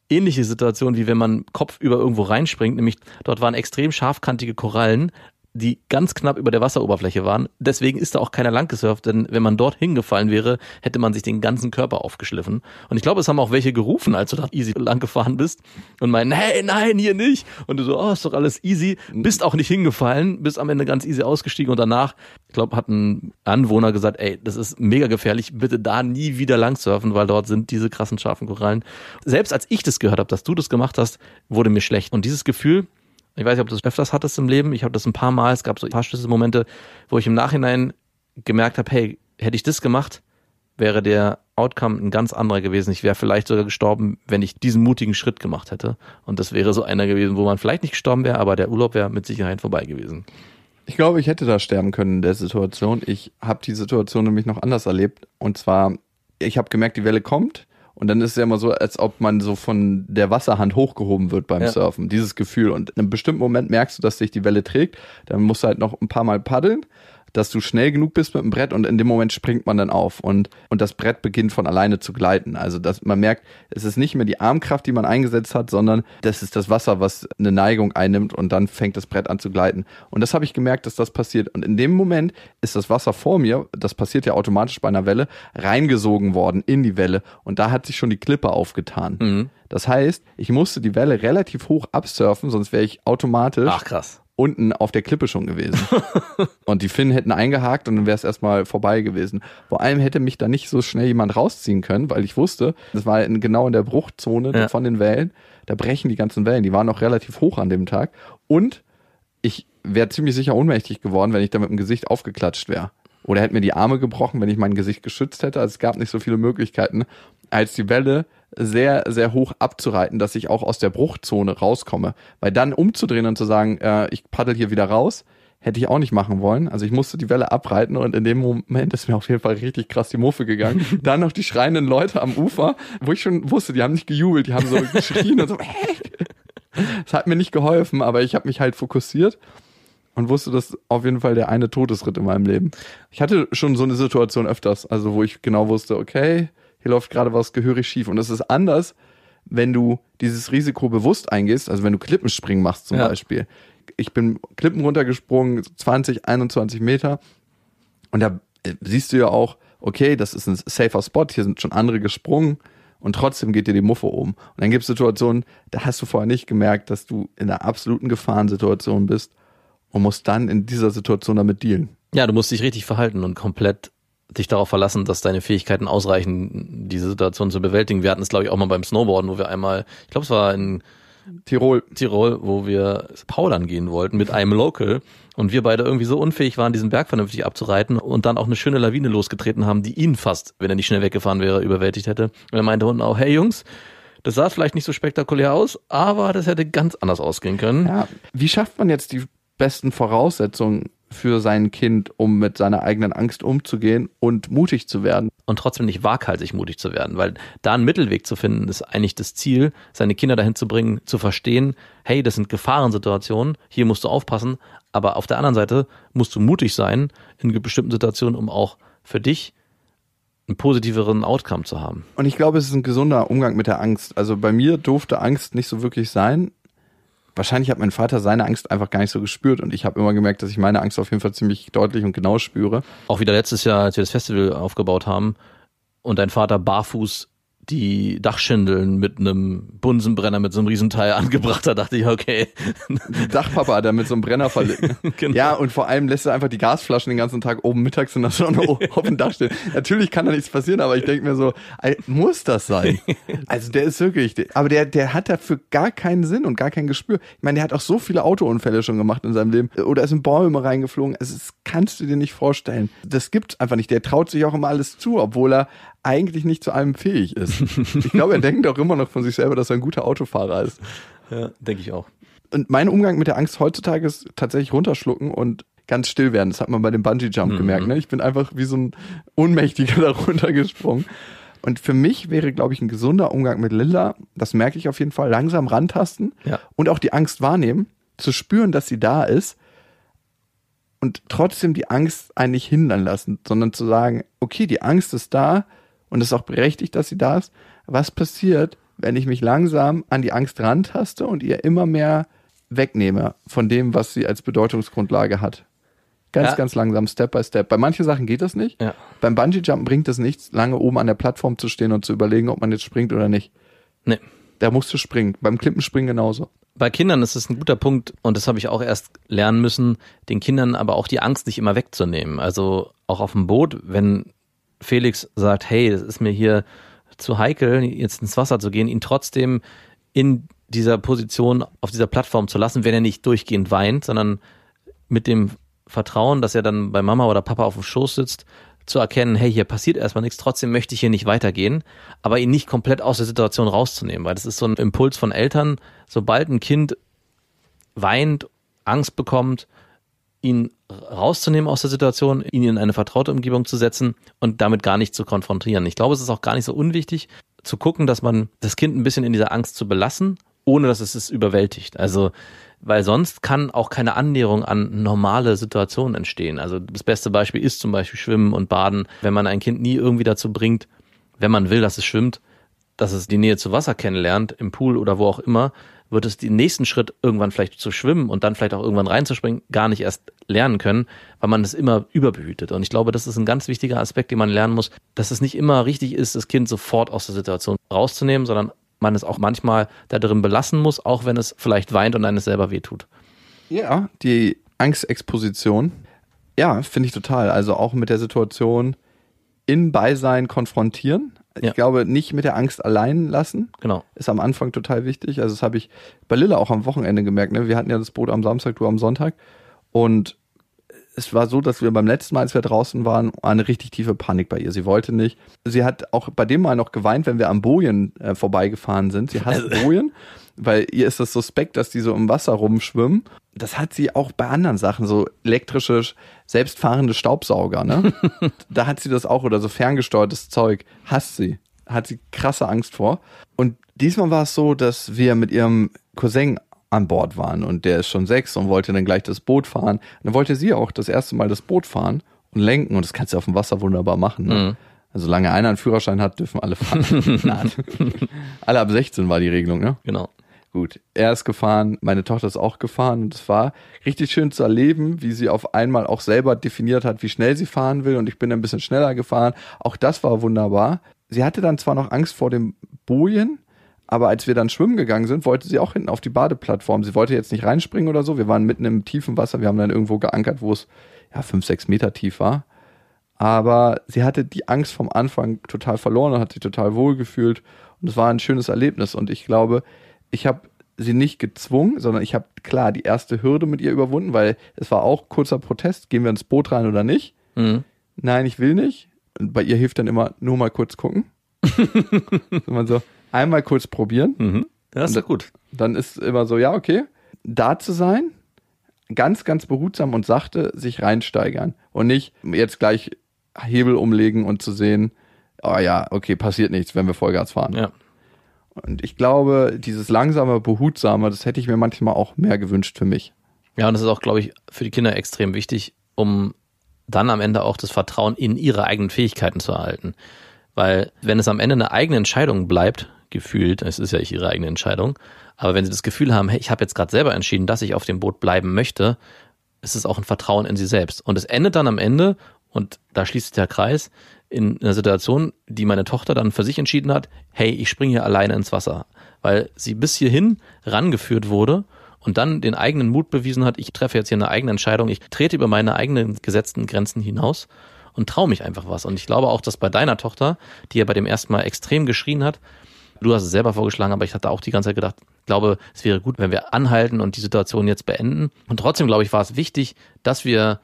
ähnliche Situation, wie wenn man kopfüber irgendwo reinspringt, nämlich dort waren extrem scharfkantige Korallen, die ganz knapp über der Wasseroberfläche waren. Deswegen ist da auch keiner lang gesurft, denn wenn man dort hingefallen wäre, hätte man sich den ganzen Körper aufgeschliffen. Und ich glaube, es haben auch welche gerufen, als du da easy lang gefahren bist und meinen, hey, nein, hier nicht. Und du so, oh, ist doch alles easy. Bist auch nicht hingefallen, bist am Ende ganz easy ausgestiegen und danach, ich glaube, hat ein Anwohner gesagt, ey, das ist mega gefährlich, bitte da nie wieder lang surfen, weil dort sind diese krassen scharfen Korallen. Selbst als ich das gehört habe, dass du das gemacht hast, wurde mir schlecht. Und dieses Gefühl, ich weiß nicht, ob du das öfters hattest im Leben. Ich habe das ein paar Mal. Es gab so ein paar Schlüsselmomente, wo ich im Nachhinein gemerkt habe, hey, hätte ich das gemacht, wäre der Outcome ein ganz anderer gewesen. Ich wäre vielleicht sogar gestorben, wenn ich diesen mutigen Schritt gemacht hätte. Und das wäre so einer gewesen, wo man vielleicht nicht gestorben wäre, aber der Urlaub wäre mit Sicherheit vorbei gewesen. Ich glaube, ich hätte da sterben können in der Situation. Ich habe die Situation nämlich noch anders erlebt. Und zwar, ich habe gemerkt, die Welle kommt. Und dann ist es ja immer so, als ob man so von der Wasserhand hochgehoben wird beim Ja. Surfen. Dieses Gefühl. Und in einem bestimmten Moment merkst du, dass sich die Welle trägt. Dann musst du halt noch ein paar Mal paddeln, dass du schnell genug bist mit dem Brett und in dem Moment springt man dann auf. Und, und das Brett beginnt von alleine zu gleiten. Also dass man merkt, es ist nicht mehr die Armkraft, die man eingesetzt hat, sondern das ist das Wasser, was eine Neigung einnimmt und dann fängt das Brett an zu gleiten. Und das habe ich gemerkt, dass das passiert. Und in dem Moment ist das Wasser vor mir, das passiert ja automatisch bei einer Welle, reingesogen worden in die Welle. Und da hat sich schon die Klippe aufgetan. Das heißt, ich musste die Welle relativ hoch absurfen, sonst wäre ich automatisch Ach krass. Unten auf der Klippe schon gewesen. und die Finnen hätten eingehakt und dann wäre es erstmal vorbei gewesen. Vor allem hätte mich da nicht so schnell jemand rausziehen können, weil ich wusste, das war in, genau in der Bruchzone Ja. von den Wellen. Da brechen die ganzen Wellen. Die waren auch relativ hoch an dem Tag. Und ich wäre ziemlich sicher ohnmächtig geworden, wenn ich da mit dem Gesicht aufgeklatscht wäre. Oder hätte mir die Arme gebrochen, wenn ich mein Gesicht geschützt hätte. Also es gab nicht so viele Möglichkeiten, als die Welle sehr, sehr hoch abzureiten, dass ich auch aus der Bruchzone rauskomme. Weil dann umzudrehen und zu sagen, äh, ich paddel hier wieder raus, hätte ich auch nicht machen wollen. Also ich musste die Welle abreiten und in dem Moment ist mir auf jeden Fall richtig krass die Muffe gegangen. dann noch die schreienden Leute am Ufer, wo ich schon wusste, die haben nicht gejubelt, die haben so geschrien und so. Es hat mir nicht geholfen, aber ich habe mich halt fokussiert und wusste, dass auf jeden Fall der eine Todesritt in meinem Leben. Ich hatte schon so eine Situation öfters, also wo ich genau wusste, okay, hier läuft gerade was gehörig schief. Und es ist anders, wenn du dieses Risiko bewusst eingehst, also wenn du Klippenspringen machst zum Ja. Beispiel. Ich bin Klippen runtergesprungen, 20, 21 Meter. Und da äh, siehst du ja auch, okay, das ist ein safer Spot, hier sind schon andere gesprungen und trotzdem geht dir die Muffe um. Und dann gibt es Situationen, da hast du vorher nicht gemerkt, dass du in einer absoluten Gefahrensituation bist und musst dann in dieser Situation damit dealen. Ja, du musst dich richtig verhalten und komplett dich darauf verlassen, dass deine Fähigkeiten ausreichen, diese Situation zu bewältigen. Wir hatten es, glaube ich, auch mal beim Snowboarden, wo wir einmal, ich glaube, es war in Tirol, Tirol, wo wir Paudern gehen wollten mit einem Local und wir beide irgendwie so unfähig waren, diesen Berg vernünftig abzureiten und dann auch eine schöne Lawine losgetreten haben, die ihn fast, wenn er nicht schnell weggefahren wäre, überwältigt hätte. Und er meinte unten auch, hey Jungs, das sah vielleicht nicht so spektakulär aus, aber das hätte ganz anders ausgehen können. Ja, wie schafft man jetzt die besten Voraussetzungen für sein Kind, um mit seiner eigenen Angst umzugehen und mutig zu werden. und trotzdem nicht waghalsig mutig zu werden, weil da einen Mittelweg zu finden, ist eigentlich das Ziel, seine Kinder dahin zu bringen, zu verstehen, hey, das sind Gefahrensituationen, hier musst du aufpassen, aber auf der anderen Seite musst du mutig sein in bestimmten Situationen, um auch für dich einen positiveren Outcome zu haben. Und ich glaube, es ist ein gesunder Umgang mit der Angst. Also bei mir durfte Angst nicht so wirklich sein. Wahrscheinlich hat mein Vater seine Angst einfach gar nicht so gespürt und ich habe immer gemerkt, dass ich meine Angst auf jeden Fall ziemlich deutlich und genau spüre. Auch wieder letztes Jahr, als wir das Festival aufgebaut haben und dein Vater barfuß die Dachschindeln mit einem Bunsenbrenner mit so einem Riesenteil angebracht hat, dachte ich, okay, Dachpapa hat da mit so einem Brenner verlegt. Genau. Ja, und vor allem lässt er einfach die Gasflaschen den ganzen Tag oben mittags in der Sonne auf dem Dach stehen. Natürlich kann da nichts passieren, aber ich denke mir so, muss das sein? Also der ist wirklich, aber der, der hat dafür gar keinen Sinn und gar kein Gespür. Ich meine, der hat auch so viele Autounfälle schon gemacht in seinem Leben oder ist in Bäume reingeflogen. Es ist, kannst du dir nicht vorstellen. Das gibt's einfach nicht. Der traut sich auch immer alles zu, obwohl er eigentlich nicht zu allem fähig ist. Ich glaube, er denkt auch immer noch von sich selber, dass er ein guter Autofahrer ist ja, denke ich auch. und mein Umgang mit der Angst heutzutage ist tatsächlich runterschlucken und ganz still werden. Das hat man bei dem Bungee Jump gemerkt. Ne? Ich bin einfach wie so ein Ohnmächtiger da runtergesprungen. Und für mich wäre, glaube ich, ein gesunder Umgang mit Lilla, das merke ich auf jeden Fall, langsam rantasten Ja. und auch die Angst wahrnehmen, zu spüren, dass sie da ist und trotzdem die Angst einen nicht hindern lassen, sondern zu sagen, okay, die Angst ist da und es ist auch berechtigt, dass sie da ist. Was passiert, wenn ich mich langsam an die Angst rantaste und ihr immer mehr wegnehme von dem, was sie als Bedeutungsgrundlage hat? Ganz, Ja. ganz langsam, Step by Step. Bei manchen Sachen geht das nicht. Ja. Beim Bungee-Jumpen bringt es nichts, lange oben an der Plattform zu stehen und zu überlegen, ob man jetzt springt oder nicht. Nee. Da musst du springen. Beim Klippenspringen genauso. Bei Kindern ist es ein guter Punkt und das habe ich auch erst lernen müssen, den Kindern aber auch die Angst nicht immer wegzunehmen. Also auch auf dem Boot, wenn Felix sagt, hey, es ist mir hier zu heikel, jetzt ins Wasser zu gehen, ihn trotzdem in dieser Position auf dieser Plattform zu lassen, wenn er nicht durchgehend weint, sondern mit dem Vertrauen, dass er dann bei Mama oder Papa auf dem Schoß sitzt, zu erkennen, hey, hier passiert erstmal nichts, trotzdem möchte ich hier nicht weitergehen, aber ihn nicht komplett aus der Situation rauszunehmen, weil das ist so ein Impuls von Eltern, sobald ein Kind weint, Angst bekommt, ihn rauszunehmen aus der Situation, ihn in eine vertraute Umgebung zu setzen und damit gar nicht zu konfrontieren. Ich glaube, es ist auch gar nicht so unwichtig zu gucken, dass man das Kind ein bisschen in dieser Angst zu belassen, ohne dass es es überwältigt. Also, weil sonst kann auch keine Annäherung an normale Situationen entstehen. Also das beste Beispiel ist zum Beispiel Schwimmen und Baden. Wenn man ein Kind nie irgendwie dazu bringt, wenn man will, dass es schwimmt, dass es die Nähe zu Wasser kennenlernt, im Pool oder wo auch immer, wird es den nächsten Schritt irgendwann vielleicht zu schwimmen und dann vielleicht auch irgendwann reinzuspringen, gar nicht erst lernen können, weil man es immer überbehütet. Und ich glaube, das ist ein ganz wichtiger Aspekt, den man lernen muss, dass es nicht immer richtig ist, das Kind sofort aus der Situation rauszunehmen, sondern man es auch manchmal da drin belassen muss, auch wenn es vielleicht weint und einem selber wehtut. Ja, die Angstexposition. Ja, finde ich total. Also auch mit der Situation in Beisein konfrontieren. Ich glaube, nicht mit der Angst allein lassen. Genau. Ist am Anfang total wichtig. Also das habe ich bei Lilla auch am Wochenende gemerkt. Ne? Wir hatten ja das Boot am Samstag, du am Sonntag. Und es war so, dass wir beim letzten Mal, als wir draußen waren, eine richtig tiefe Panik bei ihr. Sie wollte nicht. Sie hat auch bei dem Mal noch geweint, wenn wir am Bojen äh, vorbeigefahren sind. Sie hasst Bojen, weil ihr ist das suspekt, dass die so im Wasser rumschwimmen. Das hat sie auch bei anderen Sachen, so elektrische, selbstfahrende Staubsauger, ne? da hat sie das auch oder so ferngesteuertes Zeug. Hasst sie. Hat sie krasse Angst vor. Und diesmal war es so, dass wir mit ihrem Cousin an Bord waren und der ist schon sechs und wollte dann gleich das Boot fahren. Und dann wollte sie auch das erste Mal das Boot fahren und lenken und das kannst du auf dem Wasser wunderbar machen. Ne? Also solange einer einen Führerschein hat, dürfen alle fahren. Alle ab 16 war die Regelung, ne? Genau. Gut, er ist gefahren, meine Tochter ist auch gefahren und es war richtig schön zu erleben, wie sie auf einmal auch selber definiert hat, wie schnell sie fahren will und ich bin ein bisschen schneller gefahren. Auch das war wunderbar. Sie hatte dann zwar noch Angst vor dem Bojen, aber als wir dann schwimmen gegangen sind, wollte sie auch hinten auf die Badeplattform. Sie wollte jetzt nicht reinspringen oder so. Wir waren mitten im tiefen Wasser. Wir haben dann irgendwo geankert, wo es ja fünf, sechs Meter tief war. Aber sie hatte die Angst vom Anfang total verloren und hat sich total wohl gefühlt. Und es war ein schönes Erlebnis. Und ich glaube, ich habe sie nicht gezwungen, sondern ich habe klar die erste Hürde mit ihr überwunden, weil es war auch kurzer Protest. Gehen wir ins Boot rein oder nicht? Mhm. Nein, ich will nicht. Und bei ihr hilft dann immer nur mal kurz gucken. man so einmal kurz probieren. Mhm. Das ist doch gut. Dann ist immer so, ja, okay, da zu sein, ganz, ganz behutsam und sachte sich reinsteigern und nicht jetzt gleich Hebel umlegen und zu sehen, oh ja, okay, passiert nichts, wenn wir Vollgas fahren. Ja. Und ich glaube, dieses langsame, behutsame, das hätte ich mir manchmal auch mehr gewünscht für mich. Ja, und das ist auch, glaube ich, für die Kinder extrem wichtig, um dann am Ende auch das Vertrauen in ihre eigenen Fähigkeiten zu erhalten. Weil wenn es am Ende eine eigene Entscheidung bleibt, gefühlt, es ist ja ihre eigene Entscheidung, aber wenn sie das Gefühl haben, hey, ich habe jetzt gerade selber entschieden, dass ich auf dem Boot bleiben möchte, ist es auch ein Vertrauen in sie selbst. Und es endet dann am Ende, und da schließt sich der Kreis, in einer Situation, die meine Tochter dann für sich entschieden hat, hey, ich springe hier alleine ins Wasser. Weil sie bis hierhin rangeführt wurde und dann den eigenen Mut bewiesen hat, ich treffe jetzt hier eine eigene Entscheidung, ich trete über meine eigenen gesetzten Grenzen hinaus und traue mich einfach was. Und ich glaube auch, dass bei deiner Tochter, die ja bei dem ersten Mal extrem geschrien hat, du hast es selber vorgeschlagen, aber ich hatte auch die ganze Zeit gedacht, ich glaube, es wäre gut, wenn wir anhalten und die Situation jetzt beenden. Und trotzdem, glaube ich, war es wichtig, dass wir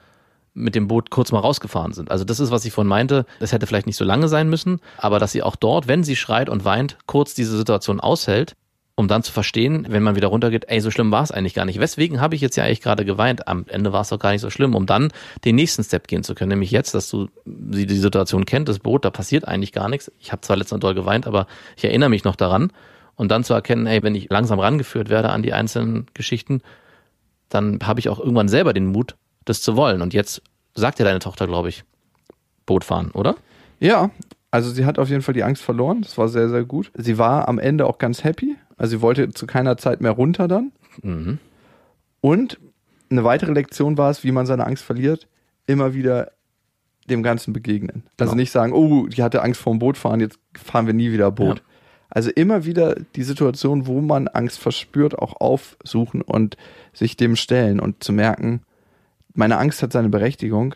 mit dem Boot kurz mal rausgefahren sind. Also das ist, was ich vorhin meinte. Es hätte vielleicht nicht so lange sein müssen, aber dass sie auch dort, wenn sie schreit und weint, kurz diese Situation aushält, um dann zu verstehen, wenn man wieder runtergeht, ey, so schlimm war es eigentlich gar nicht. Weswegen habe ich jetzt ja eigentlich gerade geweint? Am Ende war es doch gar nicht so schlimm, um dann den nächsten Step gehen zu können. Nämlich jetzt, dass du sie die Situation kennt, das Boot, da passiert eigentlich gar nichts. Ich habe zwar letztens doll geweint, aber ich erinnere mich noch daran. Und dann zu erkennen, ey, wenn ich langsam rangeführt werde an die einzelnen Geschichten, dann habe ich auch irgendwann selber den Mut, das zu wollen. Und jetzt sagt dir deine Tochter, glaube ich, Boot fahren, oder? Ja, also sie hat auf jeden Fall die Angst verloren. Das war sehr, sehr gut. Sie war am Ende auch ganz happy. Also sie wollte zu keiner Zeit mehr runter dann. Mhm. Und eine weitere Lektion war es, wie man seine Angst verliert, immer wieder dem Ganzen begegnen. Also Genau. nicht sagen, oh, die hatte Angst vor dem Boot fahren, jetzt fahren wir nie wieder Boot. Ja. Also immer wieder die Situation, wo man Angst verspürt, auch aufsuchen und sich dem stellen und zu merken, meine Angst hat seine Berechtigung,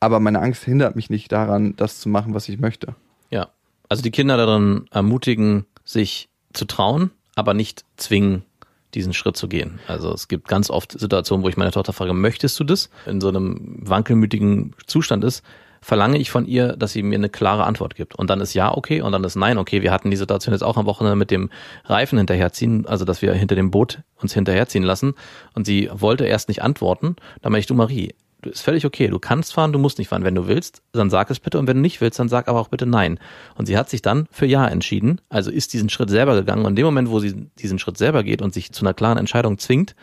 aber meine Angst hindert mich nicht daran, das zu machen, was ich möchte. Ja. Also die Kinder darin ermutigen, sich zu trauen, aber nicht zwingen, diesen Schritt zu gehen. Also es gibt ganz oft Situationen, wo ich meine Tochter frage, möchtest du das? In so einem wankelmütigen Zustand ist, verlange ich von ihr, dass sie mir eine klare Antwort gibt. Und dann ist ja okay und dann ist nein okay. Wir hatten die Situation jetzt auch am Wochenende mit dem Reifen hinterherziehen, also dass wir hinter dem Boot uns hinterherziehen lassen. Und sie wollte erst nicht antworten. Dann meine ich, du Marie, du ist völlig okay. Du kannst fahren, du musst nicht fahren. Wenn du willst, dann sag es bitte. Und wenn du nicht willst, dann sag aber auch bitte nein. Und sie hat sich dann für Ja entschieden, also ist diesen Schritt selber gegangen. Und in dem Moment, wo sie diesen Schritt selber geht und sich zu einer klaren Entscheidung zwingt,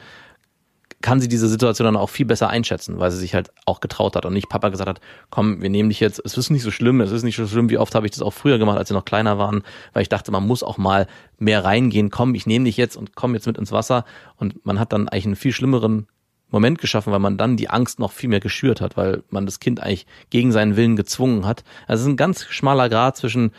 kann sie diese Situation dann auch viel besser einschätzen, weil sie sich halt auch getraut hat und nicht Papa gesagt hat, komm, wir nehmen dich jetzt, es ist nicht so schlimm, es ist nicht so schlimm, wie oft habe ich das auch früher gemacht, als sie noch kleiner waren, weil ich dachte, man muss auch mal mehr reingehen, komm, ich nehme dich jetzt und komm jetzt mit ins Wasser. Und man hat dann eigentlich einen viel schlimmeren Moment geschaffen, weil man dann die Angst noch viel mehr geschürt hat, weil man das Kind eigentlich gegen seinen Willen gezwungen hat. Also es ist ein ganz schmaler Grad zwischen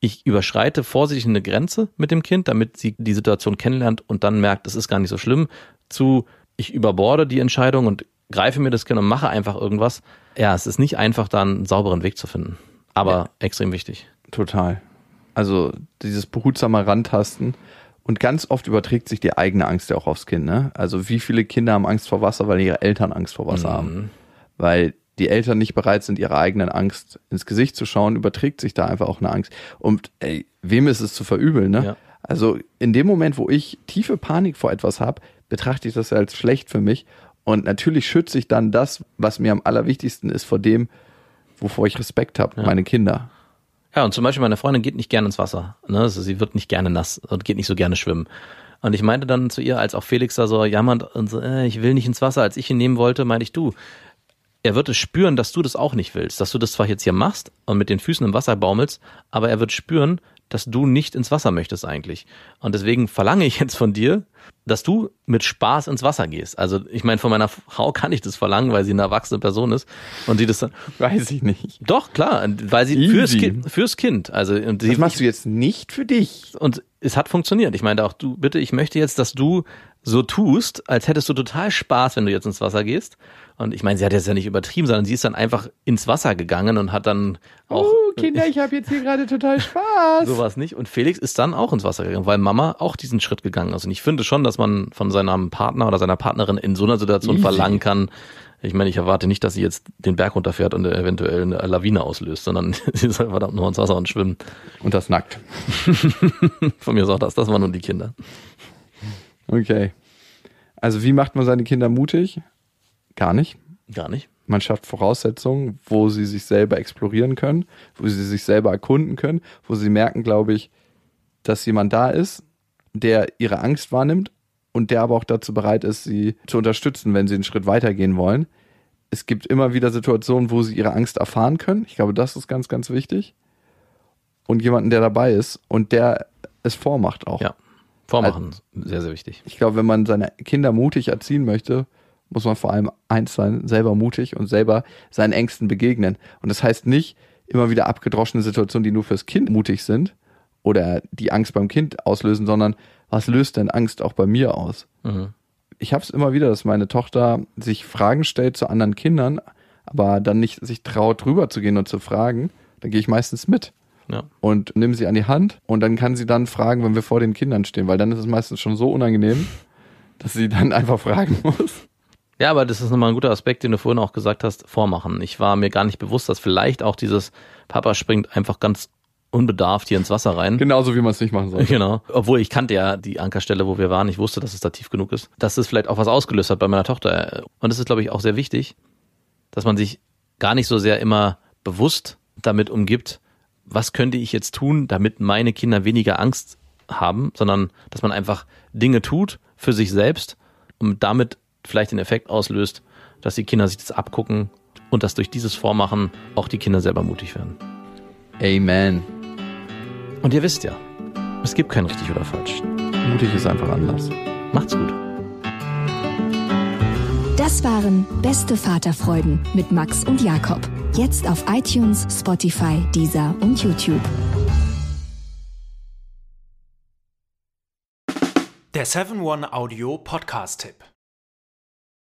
ich überschreite vorsichtig eine Grenze mit dem Kind, damit sie die Situation kennenlernt und dann merkt, es ist gar nicht so schlimm, zu ich überborde die Entscheidung und greife mir das Kind und mache einfach irgendwas. Ja, es ist nicht einfach, da einen sauberen Weg zu finden. Aber extrem wichtig. Total. Also dieses behutsame Rantasten. Und ganz oft überträgt sich die eigene Angst ja auch aufs Kind. Ne? Also wie viele Kinder haben Angst vor Wasser, weil ihre Eltern Angst vor Wasser haben. Weil die Eltern nicht bereit sind, ihrer eigenen Angst ins Gesicht zu schauen, überträgt sich da einfach auch eine Angst. Und ey, wem ist es zu verübeln? Ne? Ja. Also in dem Moment, wo ich tiefe Panik vor etwas habe, betrachte ich das als schlecht für mich. Und natürlich schütze ich dann das, was mir am allerwichtigsten ist, vor dem, wovor ich Respekt habe, meine Kinder. Ja, und zum Beispiel meine Freundin geht nicht gerne ins Wasser. Ne? Also sie wird nicht gerne nass und geht nicht so gerne schwimmen. Und ich meinte dann zu ihr, als auch Felix da so jammert und so, äh, ich will nicht ins Wasser, als ich ihn nehmen wollte, meinte ich, du, er wird es spüren, dass du das auch nicht willst, dass du das zwar jetzt hier machst und mit den Füßen im Wasser baumelst, aber er wird spüren, dass du nicht ins Wasser möchtest eigentlich. Und deswegen verlange ich jetzt von dir, dass du mit Spaß ins Wasser gehst. Also ich meine, von meiner Frau kann ich das verlangen, weil sie eine erwachsene Person ist und sie das dann, Weiß ich nicht. doch klar, weil sie Easy. fürs kind, fürs Kind, also und sie, Das machst du jetzt nicht für dich. und es hat funktioniert. Ich meinte auch, du, bitte, ich möchte jetzt, dass du so tust, als hättest du total Spaß, wenn du jetzt ins Wasser gehst. Und ich meine, sie hat jetzt ja nicht übertrieben, sondern sie ist dann einfach ins Wasser gegangen und hat dann auch Oh, Kinder, ich habe jetzt hier gerade total Spaß. sowas nicht. Und Felix ist dann auch ins Wasser gegangen, weil Mama auch diesen Schritt gegangen ist. Und ich finde schon, dass man von seinem Partner oder seiner Partnerin in so einer Situation Easy. verlangen kann. Ich meine, ich erwarte nicht, dass sie jetzt den Berg runterfährt und eventuell eine Lawine auslöst, sondern sie soll verdammt nur ins Wasser und schwimmen. Und das nackt. Von mir ist auch das, das waren nur die Kinder. Okay. Also wie macht man seine Kinder mutig? Gar nicht. Gar nicht. Man schafft Voraussetzungen, wo sie sich selber explorieren können, wo sie sich selber erkunden können, wo sie merken, glaube ich, dass jemand da ist, der ihre Angst wahrnimmt und der aber auch dazu bereit ist, sie zu unterstützen, wenn sie einen Schritt weitergehen wollen. Es gibt immer wieder Situationen, wo sie ihre Angst erfahren können. Ich glaube, das ist ganz, ganz wichtig. Und jemanden, der dabei ist und der es vormacht auch. Ja. Vormachen, sehr, sehr wichtig. Ich glaube, wenn man seine Kinder mutig erziehen möchte, muss man vor allem eins sein, selber mutig und selber seinen Ängsten begegnen. Und das heißt nicht immer wieder abgedroschene Situationen, die nur fürs Kind mutig sind oder die Angst beim Kind auslösen, sondern was löst denn Angst auch bei mir aus? Mhm. Ich habe es immer wieder, dass meine Tochter sich Fragen stellt zu anderen Kindern, aber dann nicht sich traut, drüber zu gehen und zu fragen. Dann gehe ich meistens mit Ja. und nehme sie an die Hand und dann kann sie dann fragen, wenn wir vor den Kindern stehen, weil dann ist es meistens schon so unangenehm, dass sie dann einfach fragen muss. Ja, aber das ist nochmal ein guter Aspekt, den du vorhin auch gesagt hast, vormachen. Ich war mir gar nicht bewusst, dass vielleicht auch dieses Papa springt einfach ganz unbedarft hier ins Wasser rein. Genauso wie man es nicht machen soll. Genau. Obwohl ich kannte ja die Ankerstelle, wo wir waren. Ich wusste, dass es da tief genug ist. Dass es vielleicht auch was ausgelöst hat bei meiner Tochter. Und das ist, glaube ich, auch sehr wichtig, dass man sich gar nicht so sehr immer bewusst damit umgibt, was könnte ich jetzt tun, damit meine Kinder weniger Angst haben, sondern dass man einfach Dinge tut für sich selbst und damit vielleicht den Effekt auslöst, dass die Kinder sich das abgucken und dass durch dieses Vormachen auch die Kinder selber mutig werden. Amen. Und ihr wisst ja, es gibt kein richtig oder falsch. Mutig ist einfach anders. Macht's gut. Das waren Beste Vaterfreuden mit Max und Jakob. Jetzt auf iTunes, Spotify, Deezer und YouTube. Der 7-One Audio Podcast-Tipp.